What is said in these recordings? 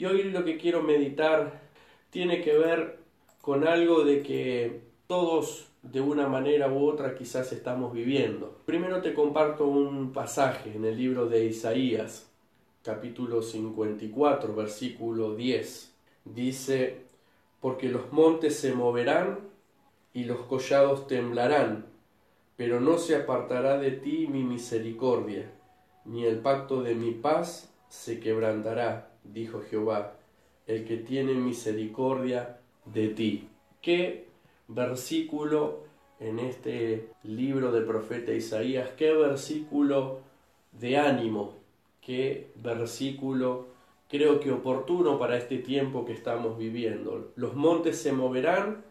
Y hoy lo que quiero meditar tiene que ver con algo de que todos de una manera u otra quizás estamos viviendo. Primero te comparto un pasaje en el libro de Isaías, capítulo 54, versículo 10. Dice, porque los montes se moverán y los collados temblarán, pero no se apartará de ti mi misericordia, ni el pacto de mi paz se quebrantará, dijo Jehová, el que tiene misericordia de ti. ¿Qué versículo en este libro del profeta Isaías? ¿Qué versículo de ánimo? ¿Qué versículo creo que oportuno para este tiempo que estamos viviendo? Los montes se moverán,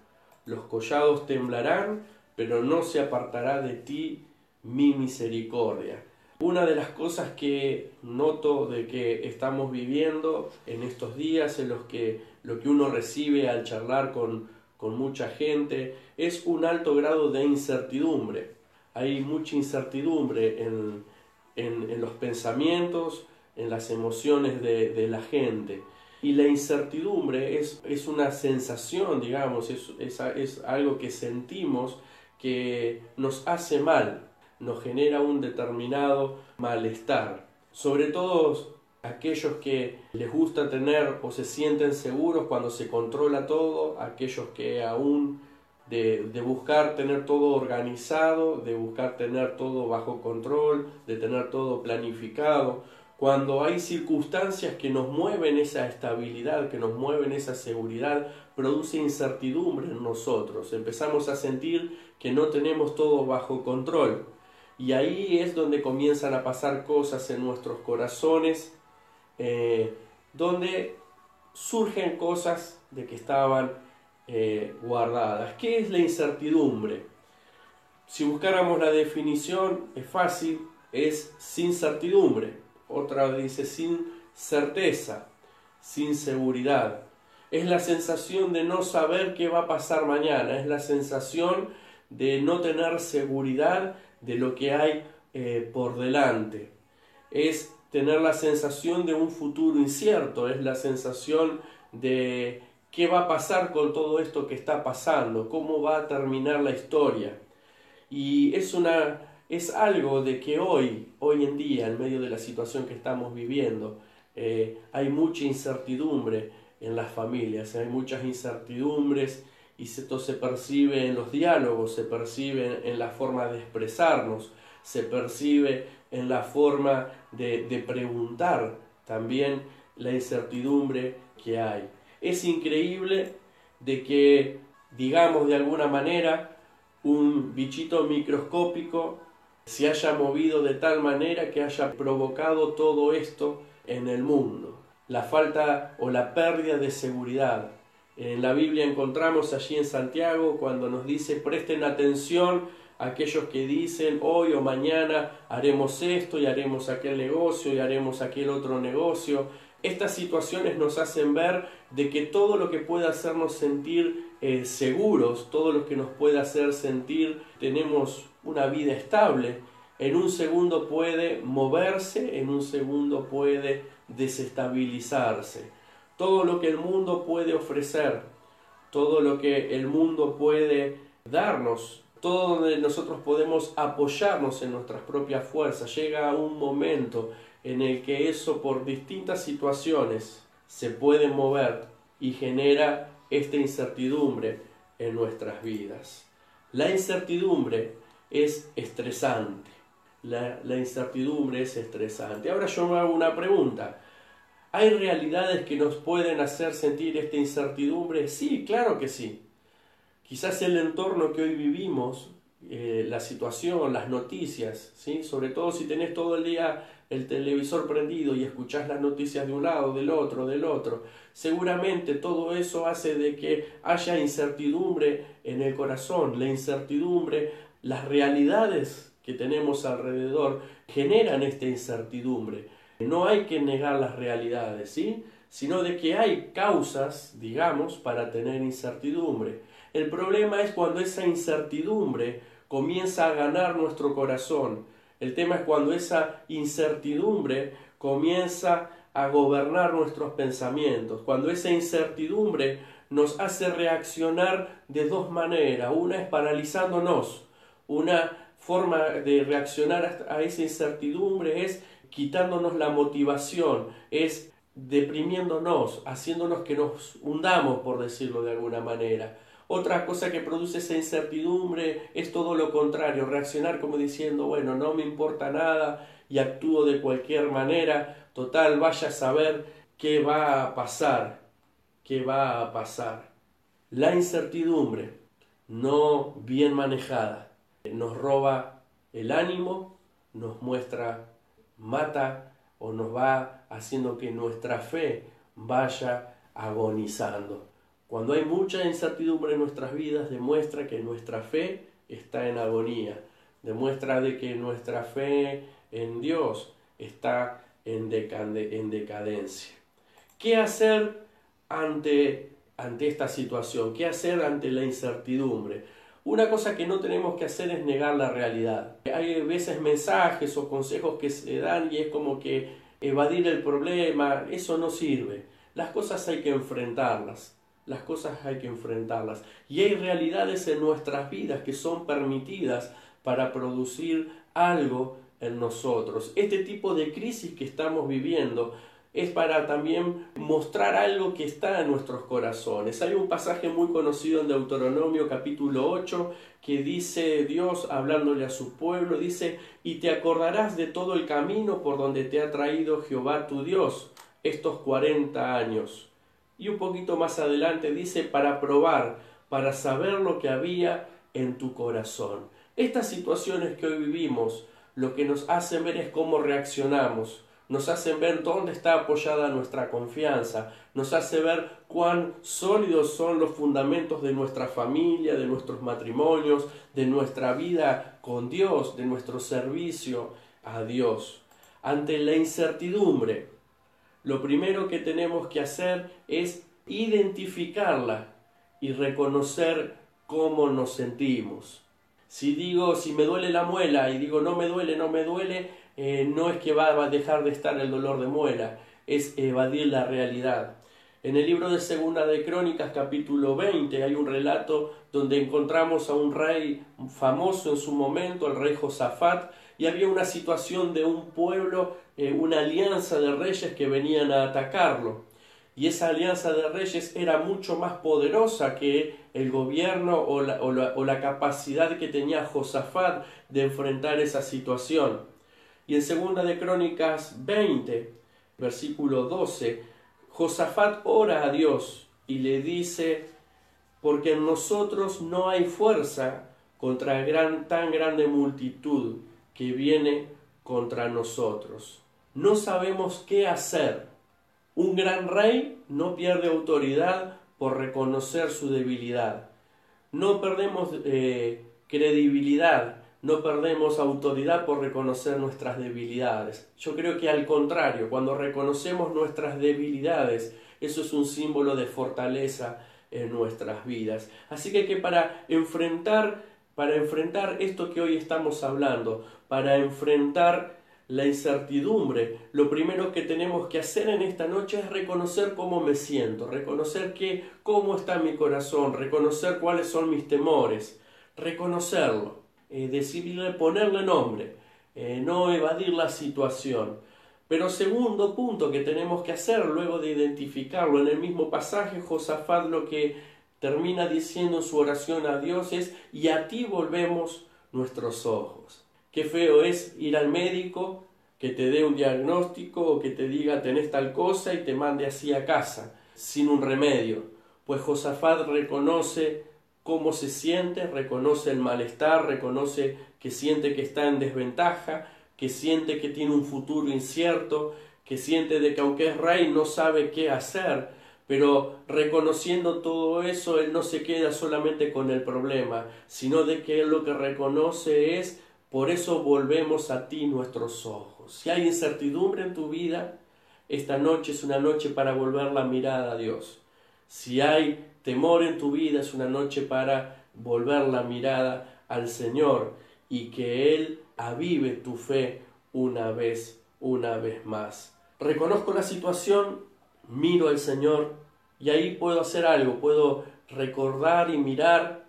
los collados temblarán, pero no se apartará de ti mi misericordia. Una de las cosas que noto de que estamos viviendo en estos días en los que lo que uno recibe al charlar con, con mucha gente es un alto grado de incertidumbre. Hay mucha incertidumbre en, en, los pensamientos, en las emociones de, de, la gente. Y la incertidumbre es, es una sensación, digamos, es, es, es algo que sentimos que nos hace mal, nos genera un determinado malestar. Sobre todo aquellos que les gusta tener o se sienten seguros cuando se controla todo, aquellos que aún de, de, buscar tener todo organizado, de buscar tener todo bajo control, de tener todo planificado, cuando hay circunstancias que nos mueven esa estabilidad, que nos mueven esa seguridad, produce incertidumbre en nosotros, empezamos a sentir que no tenemos todo bajo control. Y ahí es donde comienzan a pasar cosas en nuestros corazones, eh, donde surgen cosas de que estaban eh, guardadas. ¿Qué es la incertidumbre? Si buscáramos la definición, es fácil, es sin certidumbre. Otra dice sin certeza, sin seguridad. Es la sensación de no saber qué va a pasar mañana, es la sensación de no tener seguridad de lo que hay eh, por delante. Es tener la sensación de un futuro incierto, es la sensación de qué va a pasar con todo esto que está pasando, cómo va a terminar la historia. Y es una es algo de que hoy, hoy en día, en medio de la situación que estamos viviendo, eh, hay mucha incertidumbre en las familias, hay muchas incertidumbres y esto se percibe en los diálogos, se percibe en la forma de expresarnos, se percibe en la forma de, de preguntar también la incertidumbre que hay. Es increíble de que, digamos de alguna manera, un bichito microscópico se haya movido de tal manera que haya provocado todo esto en el mundo. La falta o la pérdida de seguridad, en la Biblia encontramos allí en Santiago cuando nos dice presten atención a aquellos que dicen hoy o mañana haremos esto y haremos aquel negocio y haremos aquel otro negocio. Estas situaciones nos hacen ver de que todo lo que pueda hacernos sentir eh, seguros, todo lo que nos pueda hacer sentir tenemos una vida estable, en un segundo puede moverse, en un segundo puede desestabilizarse todo lo que el mundo puede ofrecer, todo lo que el mundo puede darnos, todo donde nosotros podemos apoyarnos en nuestras propias fuerzas. Llega un momento en el que eso por distintas situaciones se puede mover y genera esta incertidumbre en nuestras vidas. La incertidumbre es estresante. La, la incertidumbre es estresante. Ahora yo me hago una pregunta. ¿Hay realidades que nos pueden hacer sentir esta incertidumbre? Sí, claro que sí. Quizás el entorno que hoy vivimos, eh, la situación, las noticias, ¿sí? sobre todo si tenés todo el día el televisor prendido y escuchás las noticias de un lado, del otro, del otro, seguramente todo eso hace de que haya incertidumbre en el corazón. La incertidumbre, las realidades que tenemos alrededor generan esta incertidumbre. No hay que negar las realidades, ¿sí? sino de que hay causas, digamos, para tener incertidumbre. El problema es cuando esa incertidumbre comienza a ganar nuestro corazón. El tema es cuando esa incertidumbre comienza a gobernar nuestros pensamientos, cuando esa incertidumbre nos hace reaccionar de dos maneras. Una es paralizándonos, una forma de reaccionar a esa incertidumbre es quitándonos la motivación, es deprimiéndonos, haciéndonos que nos hundamos, por decirlo de alguna manera. Otra cosa que produce esa incertidumbre es todo lo contrario, reaccionar como diciendo, bueno, no me importa nada y actúo de cualquier manera, total, vaya a saber qué va a pasar, qué va a pasar. La incertidumbre, no bien manejada, nos roba el ánimo, nos muestra, mata o nos va haciendo que nuestra fe vaya agonizando. Cuando hay mucha incertidumbre en nuestras vidas, demuestra que nuestra fe está en agonía, demuestra de que nuestra fe en Dios está en, en decadencia. ¿Qué hacer ante, ante esta situación? ¿Qué hacer ante la incertidumbre? Una cosa que no tenemos que hacer es negar la realidad. Hay veces mensajes o consejos que se dan y es como que evadir el problema, eso no sirve. Las cosas hay que enfrentarlas. Las cosas hay que enfrentarlas. Y hay realidades en nuestras vidas que son permitidas para producir algo en nosotros. Este tipo de crisis que estamos viviendo es para también mostrar algo que está en nuestros corazones. Hay un pasaje muy conocido en Deuteronomio capítulo 8 que dice Dios hablándole a su pueblo, dice, y te acordarás de todo el camino por donde te ha traído Jehová tu Dios estos cuarenta años. Y un poquito más adelante dice, para probar, para saber lo que había en tu corazón. Estas situaciones que hoy vivimos, lo que nos hacen ver es cómo reaccionamos nos hacen ver dónde está apoyada nuestra confianza, nos hace ver cuán sólidos son los fundamentos de nuestra familia, de nuestros matrimonios, de nuestra vida con Dios, de nuestro servicio a Dios. Ante la incertidumbre, lo primero que tenemos que hacer es identificarla y reconocer cómo nos sentimos. Si digo, si me duele la muela y digo no me duele, no me duele, eh, no es que va a dejar de estar el dolor de muela, es evadir la realidad. En el libro de Segunda de Crónicas, capítulo 20, hay un relato donde encontramos a un rey famoso en su momento, el rey Josafat, y había una situación de un pueblo, eh, una alianza de reyes que venían a atacarlo. Y esa alianza de reyes era mucho más poderosa que el gobierno o la, o la capacidad que tenía Josafat de enfrentar esa situación. Y en segunda de Crónicas 20, versículo 12, Josafat ora a Dios y le dice, porque en nosotros no hay fuerza contra gran, tan grande multitud que viene contra nosotros. No sabemos qué hacer. Un gran rey no pierde autoridad por reconocer su debilidad. No perdemos eh, credibilidad no perdemos autoridad por reconocer nuestras debilidades. Yo creo que al contrario, cuando reconocemos nuestras debilidades, eso es un símbolo de fortaleza en nuestras vidas. Así que, para enfrentar para enfrentar esto que hoy estamos hablando, para enfrentar la incertidumbre, lo primero que tenemos que hacer en esta noche es reconocer cómo me siento, reconocer que cómo está mi corazón, reconocer cuáles son mis temores, reconocerlo eh, decidirle ponerle nombre, eh, no evadir la situación. Pero segundo punto que tenemos que hacer luego de identificarlo en el mismo pasaje, Josafat lo que termina diciendo en su oración a Dios es, y a ti volvemos nuestros ojos. Qué feo es ir al médico que te dé un diagnóstico o que te diga tenés tal cosa y te mande así a casa, sin un remedio. Pues Josafat reconoce cómo se siente, reconoce el malestar, reconoce que siente que está en desventaja, que siente que tiene un futuro incierto, que siente de que aunque es rey no sabe qué hacer, pero reconociendo todo eso, él no se queda solamente con el problema, sino de que él lo que reconoce es, por eso volvemos a ti nuestros ojos. Si hay incertidumbre en tu vida, esta noche es una noche para volver la mirada a Dios. Si hay temor en tu vida, es una noche para volver la mirada al Señor y que Él avive tu fe una vez, una vez más. reconozco la situación, miro al Señor y ahí puedo hacer algo, puedo recordar y mirar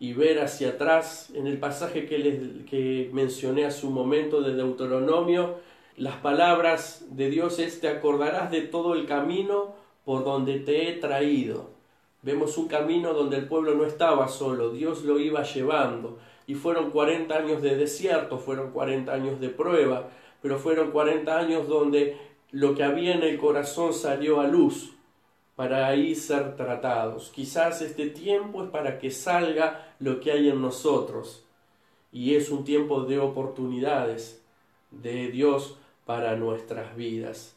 y ver hacia atrás en el pasaje que, les, que mencioné hace un momento de Deuteronomio, las palabras de Dios es te acordarás de todo el camino por donde te he traído. Vemos un camino donde el pueblo no estaba solo, Dios lo iba llevando. Y fueron 40 años de desierto, fueron 40 años de prueba, pero fueron 40 años donde lo que había en el corazón salió a luz para ahí ser tratados. Quizás este tiempo es para que salga lo que hay en nosotros. Y es un tiempo de oportunidades de Dios para nuestras vidas.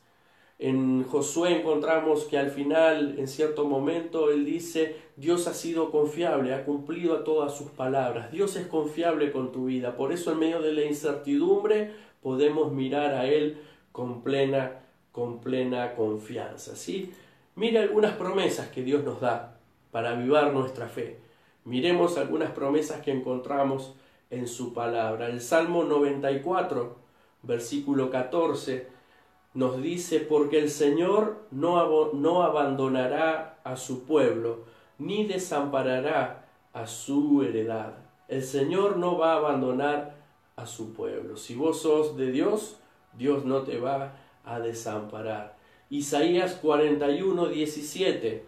En Josué encontramos que al final, en cierto momento, él dice, Dios ha sido confiable, ha cumplido a todas sus palabras. Dios es confiable con tu vida. Por eso en medio de la incertidumbre podemos mirar a Él con plena, con plena confianza. ¿sí? Mire algunas promesas que Dios nos da para avivar nuestra fe. Miremos algunas promesas que encontramos en su palabra. El Salmo 94, versículo 14 nos dice, porque el Señor no, no abandonará a su pueblo, ni desamparará a su heredad. El Señor no va a abandonar a su pueblo. Si vos sos de Dios, Dios no te va a desamparar. Isaías 41, 17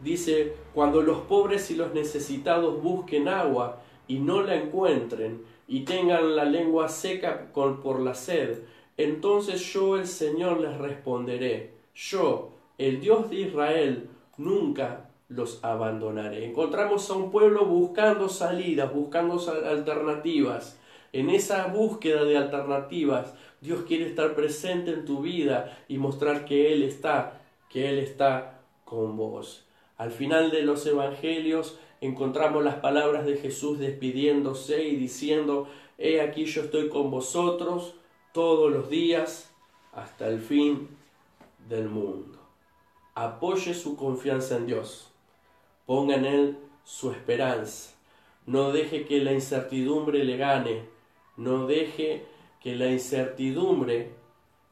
dice, cuando los pobres y los necesitados busquen agua y no la encuentren, y tengan la lengua seca por la sed, entonces yo el Señor les responderé, yo, el Dios de Israel, nunca los abandonaré. Encontramos a un pueblo buscando salidas, buscando alternativas. En esa búsqueda de alternativas, Dios quiere estar presente en tu vida y mostrar que Él está, que Él está con vos. Al final de los evangelios encontramos las palabras de Jesús despidiéndose y diciendo, He aquí yo estoy con vosotros todos los días hasta el fin del mundo. Apoye su confianza en Dios. Ponga en Él su esperanza. No deje que la incertidumbre le gane. No deje que la incertidumbre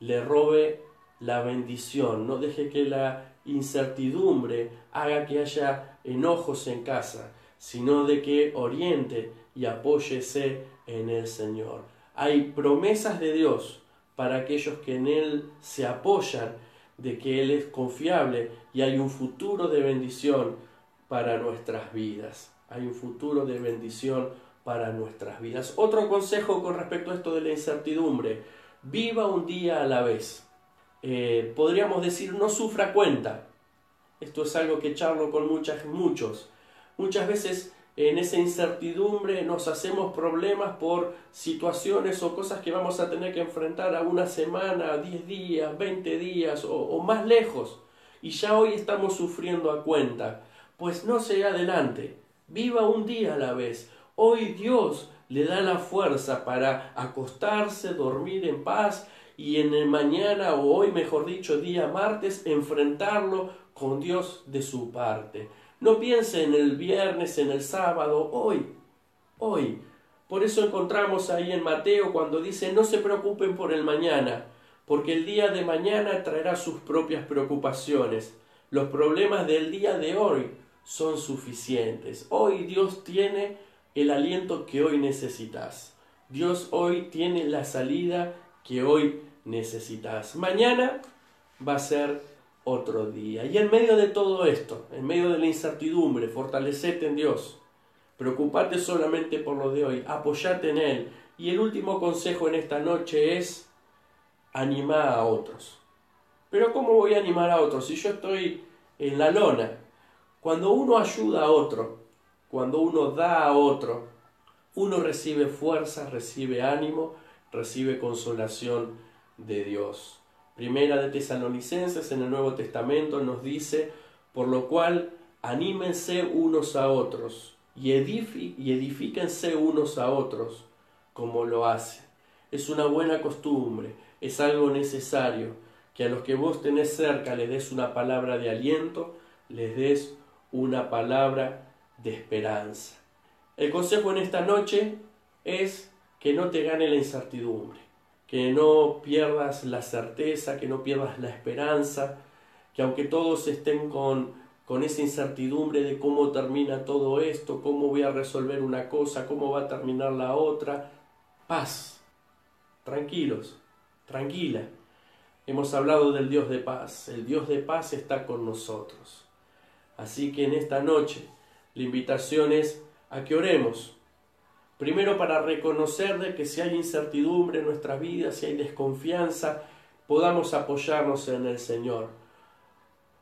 le robe la bendición. No deje que la incertidumbre haga que haya enojos en casa, sino de que oriente y apóyese en el Señor. Hay promesas de Dios para aquellos que en Él se apoyan de que Él es confiable y hay un futuro de bendición para nuestras vidas. Hay un futuro de bendición para nuestras vidas. Otro consejo con respecto a esto de la incertidumbre. Viva un día a la vez. Eh, podríamos decir no sufra cuenta. Esto es algo que charlo con muchas, muchos. Muchas veces en esa incertidumbre nos hacemos problemas por situaciones o cosas que vamos a tener que enfrentar a una semana, a 10 días, 20 días o, o, más lejos. Y ya hoy estamos sufriendo a cuenta. Pues no se adelante, viva un día a la vez. Hoy Dios le da la fuerza para acostarse, dormir en paz y en el mañana o hoy, mejor dicho, día martes, enfrentarlo con Dios de su parte. No piense en el viernes, en el sábado, hoy, hoy. Por eso encontramos ahí en Mateo cuando dice, no se preocupen por el mañana, porque el día de mañana traerá sus propias preocupaciones. Los problemas del día de hoy son suficientes. Hoy Dios tiene el aliento que hoy necesitas. Dios hoy tiene la salida que hoy necesitas. Mañana va a ser otro día. Y en medio de todo esto, en medio de la incertidumbre, fortalecete en Dios. Preocupate solamente por lo de hoy, apoyate en Él. Y el último consejo en esta noche es animar a otros. Pero ¿cómo voy a animar a otros si yo estoy en la lona? Cuando uno ayuda a otro, cuando uno da a otro, uno recibe fuerza, recibe ánimo, recibe consolación de Dios. Primera de Tesalonicenses en el Nuevo Testamento nos dice, por lo cual anímense unos a otros y, y edifíquense unos a otros como lo hacen. Es una buena costumbre, es algo necesario, que a los que vos tenés cerca les des una palabra de aliento, les des una palabra de esperanza. El consejo en esta noche es que no te gane la incertidumbre que no pierdas la certeza, que no pierdas la esperanza, que aunque todos estén con, con esa incertidumbre de cómo termina todo esto, cómo voy a resolver una cosa, cómo va a terminar la otra, paz, tranquilos, tranquila. Hemos hablado del Dios de paz, el Dios de paz está con nosotros. Así que en esta noche la invitación es a que oremos. Primero para reconocer de que si hay incertidumbre en nuestras vidas, si hay desconfianza, podamos apoyarnos en el Señor.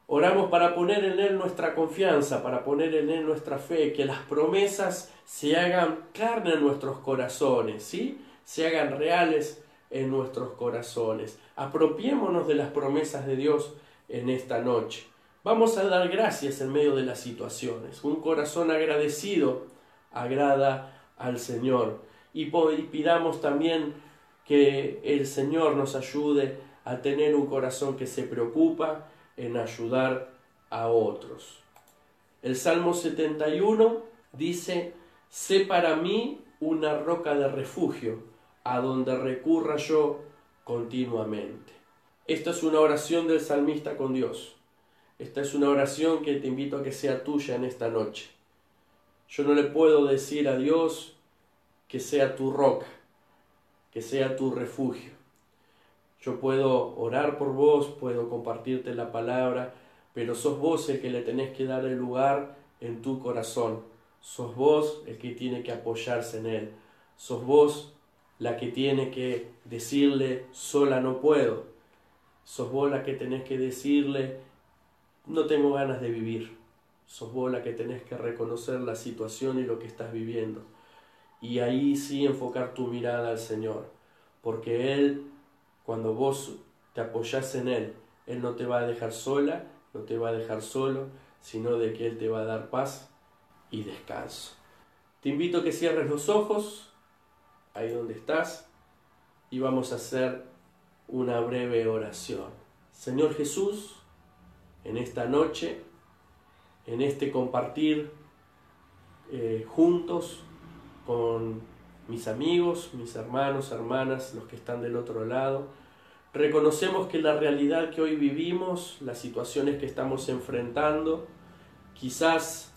Oramos para poner en Él nuestra confianza, para poner en Él nuestra fe, que las promesas se hagan carne en nuestros corazones, ¿sí? Se hagan reales en nuestros corazones. Apropiémonos de las promesas de Dios en esta noche. Vamos a dar gracias en medio de las situaciones. Un corazón agradecido agrada al Señor. Y pidamos también que el Señor nos ayude a tener un corazón que se preocupa en ayudar a otros. El Salmo 71 dice, sé para mí una roca de refugio a donde recurra yo continuamente. Esta es una oración del salmista con Dios. Esta es una oración que te invito a que sea tuya en esta noche. Yo no le puedo decir a Dios que sea tu roca, que sea tu refugio. Yo puedo orar por vos, puedo compartirte la palabra, pero sos vos el que le tenés que dar el lugar en tu corazón. Sos vos el que tiene que apoyarse en él. Sos vos la que tiene que decirle sola no puedo. Sos vos la que tenés que decirle no tengo ganas de vivir. Sos vos la que tenés que reconocer la situación y lo que estás viviendo. Y ahí sí enfocar tu mirada al Señor. Porque Él, cuando vos te apoyás en Él, Él no te va a dejar sola, no te va a dejar solo, sino de que Él te va a dar paz y descanso. Te invito a que cierres los ojos, ahí donde estás, y vamos a hacer una breve oración. Señor Jesús, en esta noche, en este compartir eh, juntos con mis amigos, mis hermanos, hermanas, los que están del otro lado. Reconocemos que la realidad que hoy vivimos, las situaciones que estamos enfrentando, quizás,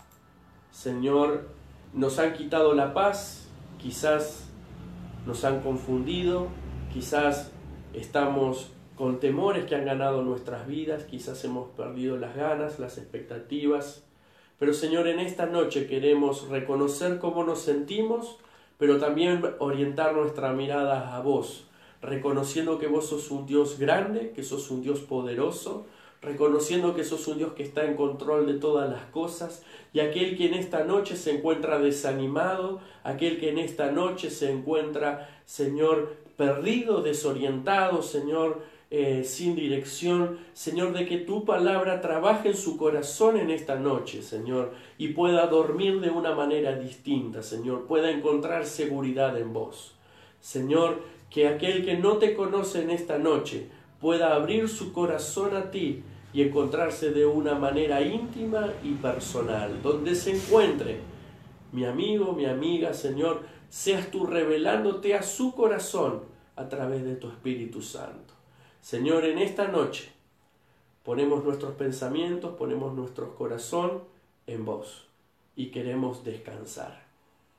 Señor, nos han quitado la paz, quizás nos han confundido, quizás estamos con temores que han ganado nuestras vidas, quizás hemos perdido las ganas, las expectativas. Pero Señor, en esta noche queremos reconocer cómo nos sentimos, pero también orientar nuestra mirada a vos, reconociendo que vos sos un Dios grande, que sos un Dios poderoso, reconociendo que sos un Dios que está en control de todas las cosas, y aquel que en esta noche se encuentra desanimado, aquel que en esta noche se encuentra, Señor, perdido, desorientado, Señor, eh, sin dirección, Señor, de que tu palabra trabaje en su corazón en esta noche, Señor, y pueda dormir de una manera distinta, Señor, pueda encontrar seguridad en vos. Señor, que aquel que no te conoce en esta noche pueda abrir su corazón a ti y encontrarse de una manera íntima y personal, donde se encuentre mi amigo, mi amiga, Señor, seas tú revelándote a su corazón a través de tu Espíritu Santo. Señor, en esta noche ponemos nuestros pensamientos, ponemos nuestro corazón en vos y queremos descansar,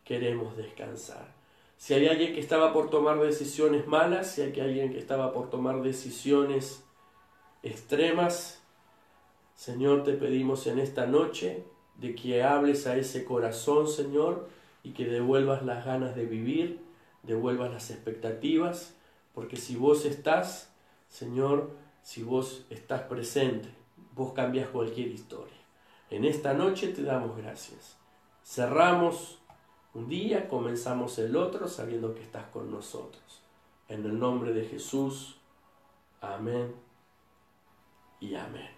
queremos descansar. Si hay alguien que estaba por tomar decisiones malas, si hay alguien que estaba por tomar decisiones extremas, Señor, te pedimos en esta noche de que hables a ese corazón, Señor, y que devuelvas las ganas de vivir, devuelvas las expectativas, porque si vos estás, Señor, si vos estás presente, vos cambias cualquier historia. En esta noche te damos gracias. Cerramos un día, comenzamos el otro sabiendo que estás con nosotros. En el nombre de Jesús, amén y amén.